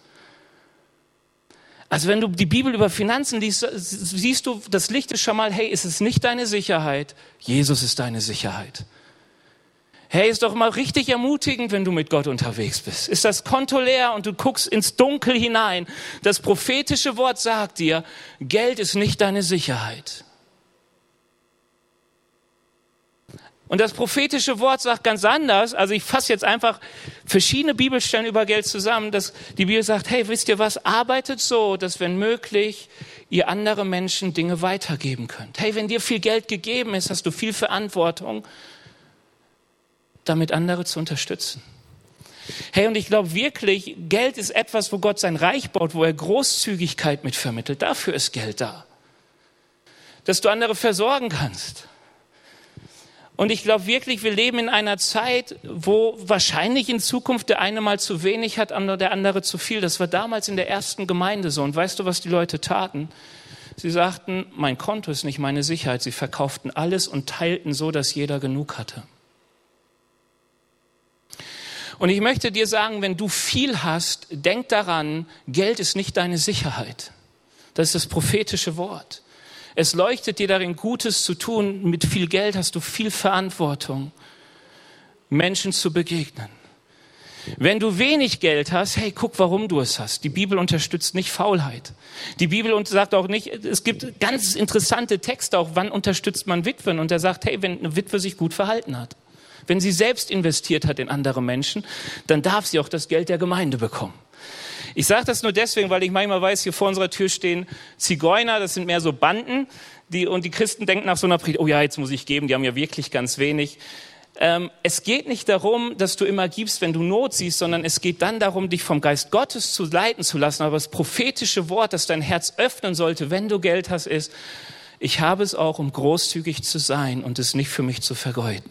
Also wenn du die Bibel über Finanzen liest, siehst du, das Licht ist schon mal, hey, ist es nicht deine Sicherheit? Jesus ist deine Sicherheit. Hey, ist doch mal richtig ermutigend, wenn du mit Gott unterwegs bist. Ist das Konto leer und du guckst ins Dunkel hinein. Das prophetische Wort sagt dir, Geld ist nicht deine Sicherheit. Und das prophetische Wort sagt ganz anders. Also ich fasse jetzt einfach verschiedene Bibelstellen über Geld zusammen. Dass die Bibel sagt, hey, wisst ihr was? Arbeitet so, dass wenn möglich ihr andere Menschen Dinge weitergeben könnt. Hey, wenn dir viel Geld gegeben ist, hast du viel Verantwortung, damit andere zu unterstützen. Hey, und ich glaube wirklich, Geld ist etwas, wo Gott sein Reich baut, wo er Großzügigkeit mit vermittelt. Dafür ist Geld da. Dass du andere versorgen kannst und ich glaube wirklich, wir leben in einer Zeit, wo wahrscheinlich in Zukunft der eine mal zu wenig hat, der andere zu viel. Das war damals in der ersten Gemeinde so. Und weißt du, was die Leute taten? Sie sagten, mein Konto ist nicht meine Sicherheit. Sie verkauften alles und teilten so, dass jeder genug hatte. Und ich möchte dir sagen, wenn du viel hast, denk daran, Geld ist nicht deine Sicherheit. Das ist das prophetische Wort. Es leuchtet dir darin, Gutes zu tun. Mit viel Geld hast du viel Verantwortung, Menschen zu begegnen. Wenn du wenig Geld hast, hey, guck, warum du es hast. Die Bibel unterstützt nicht Faulheit. Die Bibel sagt auch nicht, es gibt ganz interessante Texte auch, wann unterstützt man Witwen. Und er sagt, hey, wenn eine Witwe sich gut verhalten hat, wenn sie selbst investiert hat in andere Menschen, dann darf sie auch das Geld der Gemeinde bekommen. Ich sage das nur deswegen, weil ich manchmal weiß, hier vor unserer Tür stehen Zigeuner, das sind mehr so Banden, die, und die Christen denken nach so einer Predigt, oh ja, jetzt muss ich geben, die haben ja wirklich ganz wenig. Ähm, es geht nicht darum, dass du immer gibst, wenn du Not siehst, sondern es geht dann darum, dich vom Geist Gottes zu leiten zu lassen. Aber das prophetische Wort, das dein Herz öffnen sollte, wenn du Geld hast, ist, ich habe es auch, um großzügig zu sein und es nicht für mich zu vergeuden.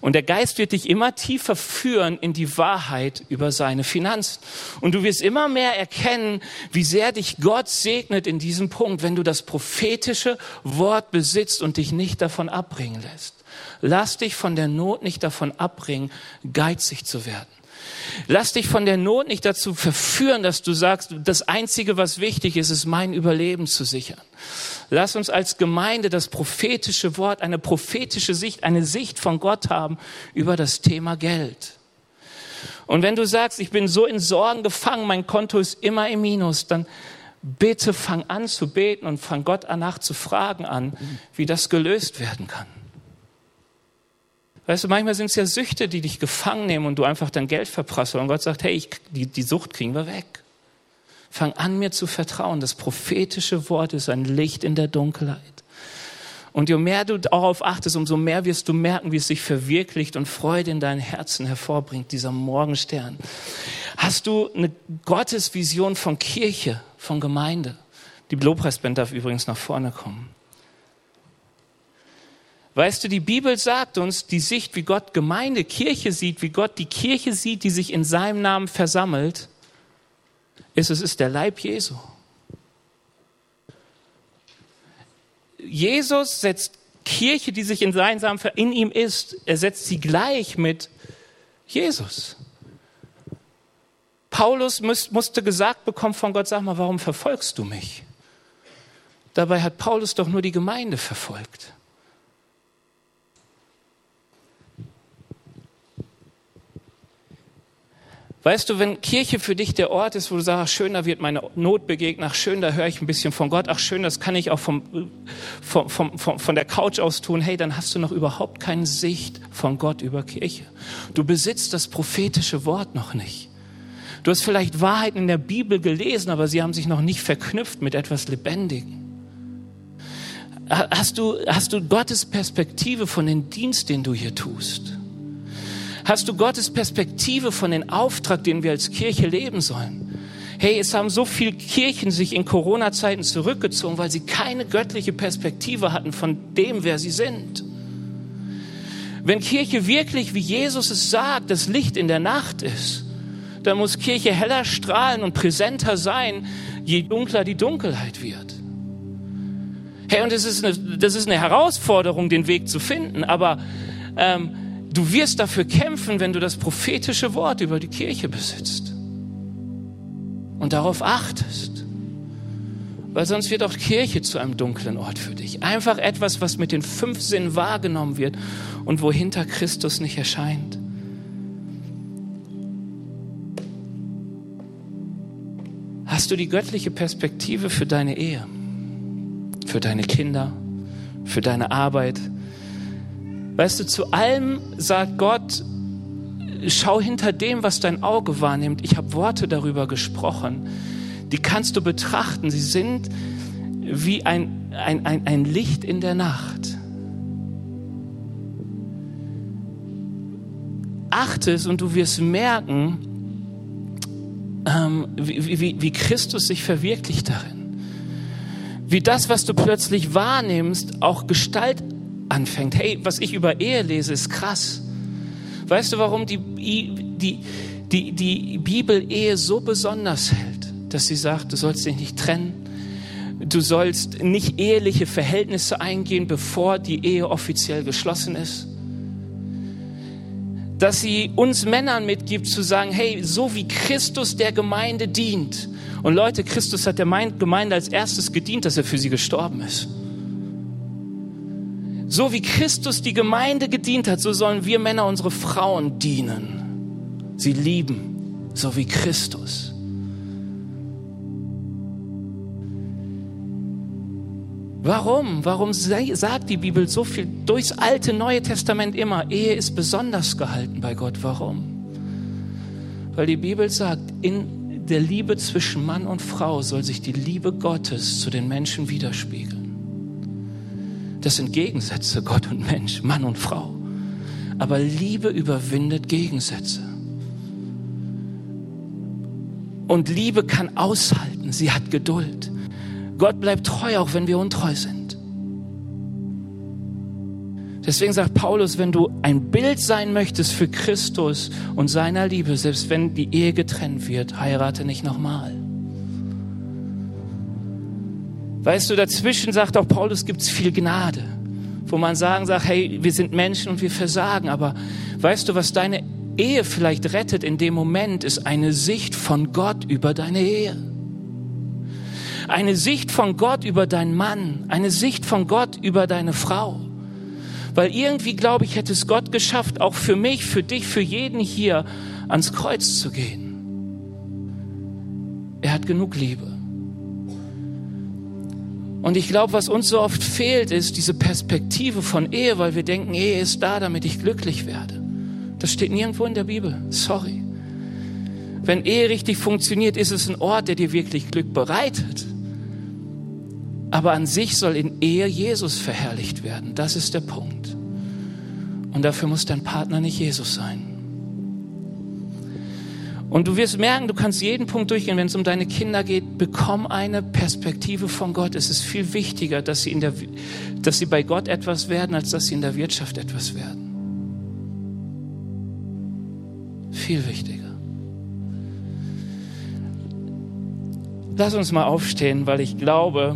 Und der Geist wird dich immer tiefer führen in die Wahrheit über seine Finanzen. Und du wirst immer mehr erkennen, wie sehr dich Gott segnet in diesem Punkt, wenn du das prophetische Wort besitzt und dich nicht davon abbringen lässt. Lass dich von der Not nicht davon abbringen, geizig zu werden. Lass dich von der Not nicht dazu verführen, dass du sagst, das Einzige, was wichtig ist, ist mein Überleben zu sichern. Lass uns als Gemeinde das prophetische Wort, eine prophetische Sicht, eine Sicht von Gott haben über das Thema Geld. Und wenn du sagst, ich bin so in Sorgen gefangen, mein Konto ist immer im Minus, dann bitte fang an zu beten und fang Gott danach zu fragen an, wie das gelöst werden kann. Weißt du, manchmal sind es ja Süchte, die dich gefangen nehmen und du einfach dein Geld verprasst. Und Gott sagt, hey, ich, die, die Sucht kriegen wir weg. Fang an, mir zu vertrauen. Das prophetische Wort ist ein Licht in der Dunkelheit. Und je mehr du darauf achtest, umso mehr wirst du merken, wie es sich verwirklicht und Freude in dein Herzen hervorbringt, dieser Morgenstern. Hast du eine Gottesvision von Kirche, von Gemeinde? Die Lobpreisband darf übrigens nach vorne kommen. Weißt du, die Bibel sagt uns die Sicht, wie Gott Gemeinde, Kirche sieht, wie Gott die Kirche sieht, die sich in seinem Namen versammelt, ist, es ist der Leib Jesu. Jesus setzt Kirche, die sich in seinem Namen in ihm ist, er setzt sie gleich mit Jesus. Paulus musste gesagt bekommen von Gott, sag mal, warum verfolgst du mich? Dabei hat Paulus doch nur die Gemeinde verfolgt. Weißt du, wenn Kirche für dich der Ort ist, wo du sagst, schön, da wird meine Not begegnet, ach schön, da höre ich ein bisschen von Gott, ach schön, das kann ich auch vom, vom, vom, vom, von der Couch aus tun, hey, dann hast du noch überhaupt keine Sicht von Gott über Kirche. Du besitzt das prophetische Wort noch nicht. Du hast vielleicht Wahrheiten in der Bibel gelesen, aber sie haben sich noch nicht verknüpft mit etwas Lebendigem. Hast du, hast du Gottes Perspektive von dem Dienst, den du hier tust? Hast du Gottes Perspektive von dem Auftrag, den wir als Kirche leben sollen? Hey, es haben so viele Kirchen sich in Corona-Zeiten zurückgezogen, weil sie keine göttliche Perspektive hatten von dem, wer sie sind. Wenn Kirche wirklich, wie Jesus es sagt, das Licht in der Nacht ist, dann muss Kirche heller strahlen und präsenter sein, je dunkler die Dunkelheit wird. Hey, und das ist eine, das ist eine Herausforderung, den Weg zu finden, aber ähm, Du wirst dafür kämpfen, wenn du das prophetische Wort über die Kirche besitzt und darauf achtest Weil sonst wird auch Kirche zu einem dunklen Ort für dich. Einfach etwas, was mit den fünf Sinnen wahrgenommen wird und wo hinter Christus nicht erscheint. Hast du die göttliche Perspektive für deine Ehe, für deine Kinder, für deine Arbeit? Weißt du, zu allem sagt Gott, schau hinter dem, was dein Auge wahrnimmt. Ich habe Worte darüber gesprochen. Die kannst du betrachten. Sie sind wie ein, ein, ein, ein Licht in der Nacht. Achte es und du wirst merken, ähm, wie, wie, wie Christus sich verwirklicht darin. Wie das, was du plötzlich wahrnimmst, auch Gestalt anfängt. Hey, was ich über Ehe lese, ist krass. Weißt du, warum die, die, die, die Bibel Ehe so besonders hält, dass sie sagt, du sollst dich nicht trennen, du sollst nicht eheliche Verhältnisse eingehen, bevor die Ehe offiziell geschlossen ist? Dass sie uns Männern mitgibt zu sagen, hey, so wie Christus der Gemeinde dient. Und Leute, Christus hat der Gemeinde als erstes gedient, dass er für sie gestorben ist. So wie Christus die Gemeinde gedient hat, so sollen wir Männer unsere Frauen dienen. Sie lieben, so wie Christus. Warum? Warum sagt die Bibel so viel durchs alte Neue Testament immer, Ehe ist besonders gehalten bei Gott? Warum? Weil die Bibel sagt, in der Liebe zwischen Mann und Frau soll sich die Liebe Gottes zu den Menschen widerspiegeln. Das sind Gegensätze, Gott und Mensch, Mann und Frau. Aber Liebe überwindet Gegensätze. Und Liebe kann aushalten, sie hat Geduld. Gott bleibt treu, auch wenn wir untreu sind. Deswegen sagt Paulus, wenn du ein Bild sein möchtest für Christus und seiner Liebe, selbst wenn die Ehe getrennt wird, heirate nicht nochmal. Weißt du, dazwischen sagt auch Paulus, gibt es viel Gnade, wo man sagen sagt, hey, wir sind Menschen und wir versagen. Aber weißt du, was deine Ehe vielleicht rettet in dem Moment, ist eine Sicht von Gott über deine Ehe. Eine Sicht von Gott über deinen Mann, eine Sicht von Gott über deine Frau. Weil irgendwie, glaube ich, hätte es Gott geschafft, auch für mich, für dich, für jeden hier ans Kreuz zu gehen. Er hat genug Liebe. Und ich glaube, was uns so oft fehlt, ist diese Perspektive von Ehe, weil wir denken, Ehe ist da, damit ich glücklich werde. Das steht nirgendwo in der Bibel. Sorry. Wenn Ehe richtig funktioniert, ist es ein Ort, der dir wirklich Glück bereitet. Aber an sich soll in Ehe Jesus verherrlicht werden. Das ist der Punkt. Und dafür muss dein Partner nicht Jesus sein. Und du wirst merken, du kannst jeden Punkt durchgehen, wenn es um deine Kinder geht, bekomm eine Perspektive von Gott. Es ist viel wichtiger, dass sie, in der, dass sie bei Gott etwas werden, als dass sie in der Wirtschaft etwas werden. Viel wichtiger. Lass uns mal aufstehen, weil ich glaube,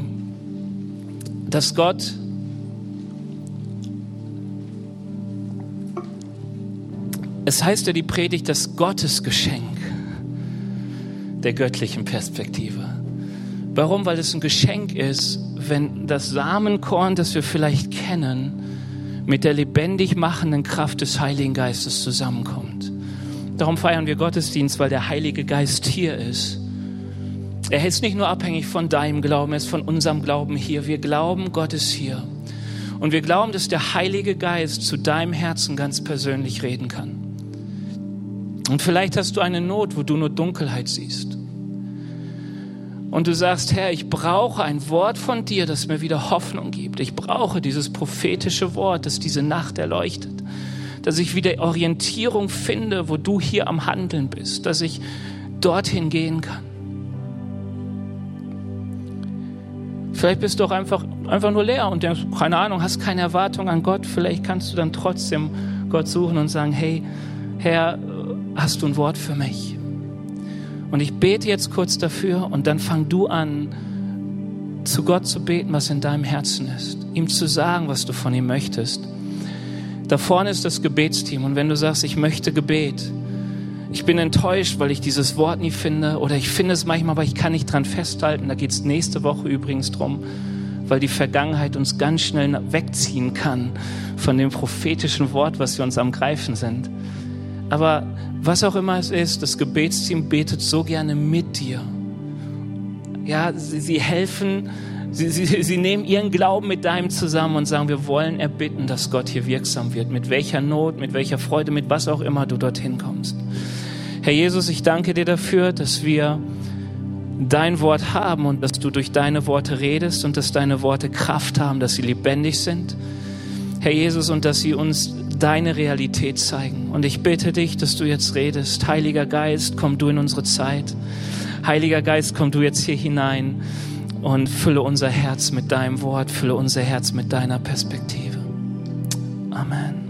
dass Gott Es heißt ja die Predigt das Gottesgeschenk der göttlichen Perspektive. Warum? Weil es ein Geschenk ist, wenn das Samenkorn, das wir vielleicht kennen, mit der lebendig machenden Kraft des Heiligen Geistes zusammenkommt. Darum feiern wir Gottesdienst, weil der Heilige Geist hier ist. Er ist nicht nur abhängig von deinem Glauben, er ist von unserem Glauben hier. Wir glauben, Gott ist hier. Und wir glauben, dass der Heilige Geist zu deinem Herzen ganz persönlich reden kann. Und vielleicht hast du eine Not, wo du nur Dunkelheit siehst. Und du sagst, Herr, ich brauche ein Wort von dir, das mir wieder Hoffnung gibt. Ich brauche dieses prophetische Wort, das diese Nacht erleuchtet. Dass ich wieder Orientierung finde, wo du hier am Handeln bist. Dass ich dorthin gehen kann. Vielleicht bist du auch einfach, einfach nur leer und denkst, keine Ahnung, hast keine Erwartung an Gott. Vielleicht kannst du dann trotzdem Gott suchen und sagen, hey, Herr, hast du ein Wort für mich? Und ich bete jetzt kurz dafür und dann fang du an, zu Gott zu beten, was in deinem Herzen ist. Ihm zu sagen, was du von ihm möchtest. Da vorne ist das Gebetsteam und wenn du sagst, ich möchte Gebet, Ich bin enttäuscht, weil ich dieses Wort nie finde oder ich finde es manchmal, aber ich kann nicht dran festhalten. Da geht es nächste Woche übrigens drum, weil die Vergangenheit uns ganz schnell wegziehen kann von dem prophetischen Wort, was wir uns am Greifen sind. Aber was auch immer es ist, das Gebetsteam betet so gerne mit dir. Ja, sie, sie helfen, sie, sie, sie nehmen ihren Glauben mit deinem zusammen und sagen, wir wollen erbitten, dass Gott hier wirksam wird. Mit welcher Not, mit welcher Freude, mit was auch immer du dorthin kommst. Herr Jesus, ich danke dir dafür, dass wir dein Wort haben und dass du durch deine Worte redest und dass deine Worte Kraft haben, dass sie lebendig sind. Herr Jesus, und dass sie uns deine Realität zeigen. Und ich bitte dich, dass du jetzt redest. Heiliger Geist, komm du in unsere Zeit. Heiliger Geist, komm du jetzt hier hinein und fülle unser Herz mit deinem Wort, fülle unser Herz mit deiner Perspektive. Amen.